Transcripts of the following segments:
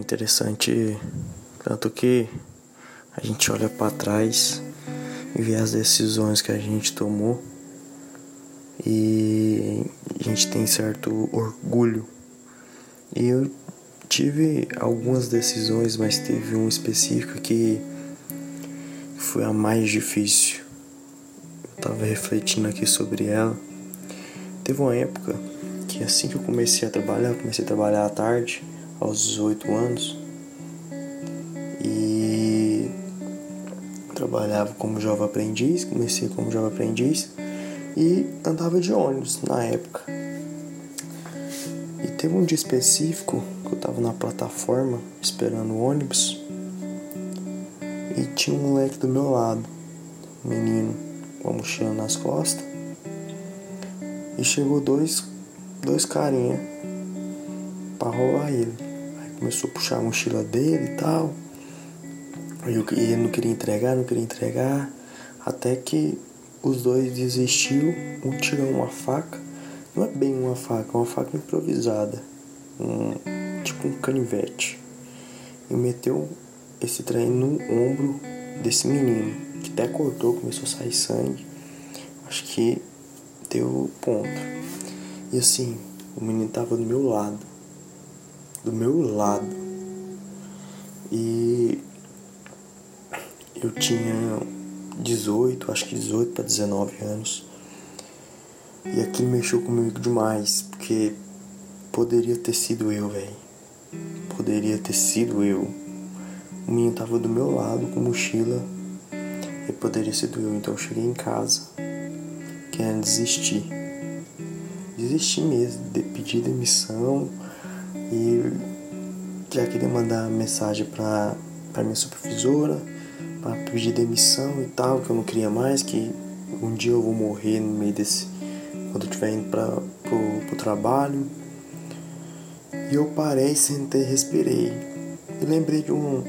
interessante tanto que a gente olha para trás e vê as decisões que a gente tomou e a gente tem certo orgulho. E eu tive algumas decisões, mas teve um específico que foi a mais difícil. Eu tava refletindo aqui sobre ela. Teve uma época que assim que eu comecei a trabalhar, comecei a trabalhar à tarde, aos 18 anos, e trabalhava como jovem aprendiz, comecei como jovem aprendiz e andava de ônibus na época. E teve um dia específico que eu tava na plataforma esperando o ônibus e tinha um moleque do meu lado, um menino com a mochila nas costas. E chegou dois, dois carinha pra roubar ele. Começou a puxar a mochila dele e tal. E ele não queria entregar, não queria entregar. Até que os dois desistiu, um tirou uma faca, não é bem uma faca, é uma faca improvisada, um, tipo um canivete, e meteu esse trem no ombro desse menino, que até cortou, começou a sair sangue, acho que deu ponto. E assim, o menino tava do meu lado, do meu lado, e eu tinha 18, acho que 18 para 19 anos. E aquilo mexeu comigo demais, porque poderia ter sido eu, velho. Poderia ter sido eu. O menino tava do meu lado com mochila e poderia ser eu. Então eu cheguei em casa querendo desistir. Desistir mesmo, de pedir demissão e já queria mandar mensagem pra, pra minha supervisora para pedir demissão e tal, que eu não queria mais, que um dia eu vou morrer no meio desse. quando eu estiver indo para pro, pro trabalho. E eu parei, sentei, respirei. E lembrei de um.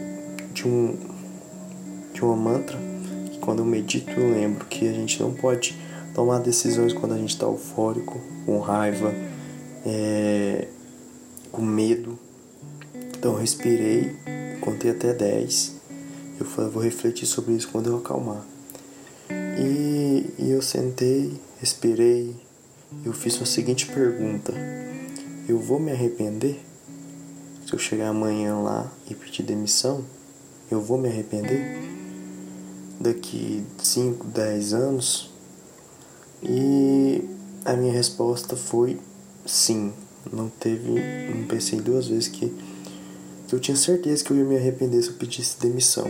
de um. de uma mantra que quando eu medito eu lembro que a gente não pode tomar decisões quando a gente está eufórico, com raiva, é, com medo. Então respirei, contei até 10 eu falei, vou refletir sobre isso quando eu acalmar. E, e eu sentei, respirei, eu fiz a seguinte pergunta: Eu vou me arrepender? Se eu chegar amanhã lá e pedir demissão, eu vou me arrepender? Daqui 5, 10 anos? E a minha resposta foi sim. Não teve, não pensei duas vezes que eu tinha certeza que eu ia me arrepender se eu pedisse demissão.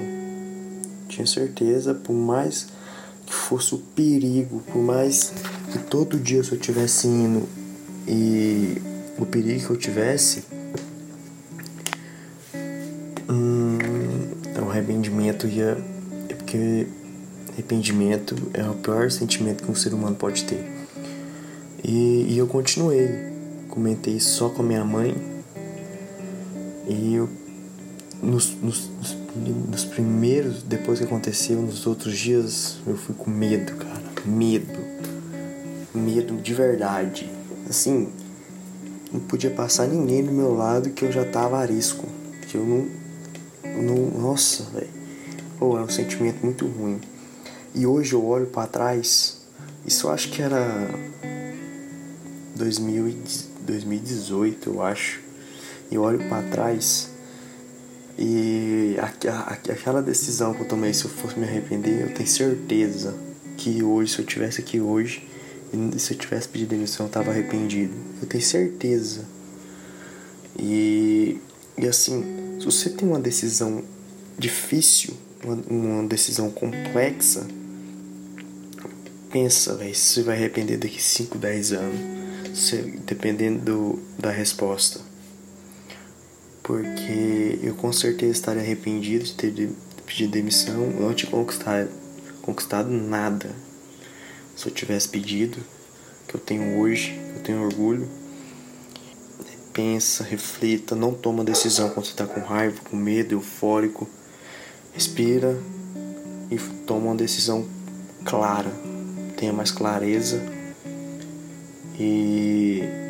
Tinha certeza, por mais que fosse o perigo, por mais que todo dia eu estivesse indo e o perigo que eu tivesse, hum, o arrependimento ia. É porque arrependimento é o pior sentimento que um ser humano pode ter. E, e eu continuei. Comentei só com a minha mãe e eu, nos, nos, nos primeiros, depois que aconteceu, nos outros dias, eu fui com medo, cara. Medo. Medo de verdade. Assim, não podia passar ninguém do meu lado que eu já tava arisco. Que eu não. não nossa, velho. Oh, é um sentimento muito ruim. E hoje eu olho para trás. Isso eu acho que era. 2018, eu acho e olho para trás e aquela decisão que eu tomei, se eu fosse me arrepender, eu tenho certeza que hoje, se eu tivesse aqui hoje, e se eu tivesse pedido demissão, eu tava arrependido. Eu tenho certeza. E, e assim, se você tem uma decisão difícil, uma, uma decisão complexa, pensa, velho, se você vai arrepender daqui 5, 10 anos, dependendo do, da resposta porque eu com certeza estaria arrependido de ter pedido demissão, não tinha conquistado, conquistado nada. Se eu tivesse pedido, que eu tenho hoje, eu tenho orgulho. Pensa, reflita, não toma decisão quando você está com raiva, com medo, eufórico. Respira e toma uma decisão clara. Tenha mais clareza e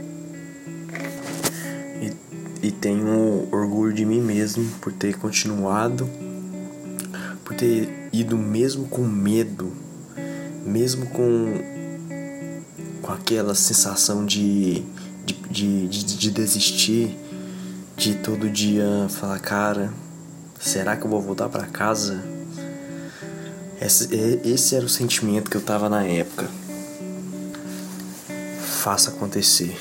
e tenho orgulho de mim mesmo por ter continuado, por ter ido mesmo com medo, mesmo com, com aquela sensação de, de, de, de, de desistir, de todo dia falar, cara, será que eu vou voltar para casa? Esse, esse era o sentimento que eu tava na época. Faça acontecer.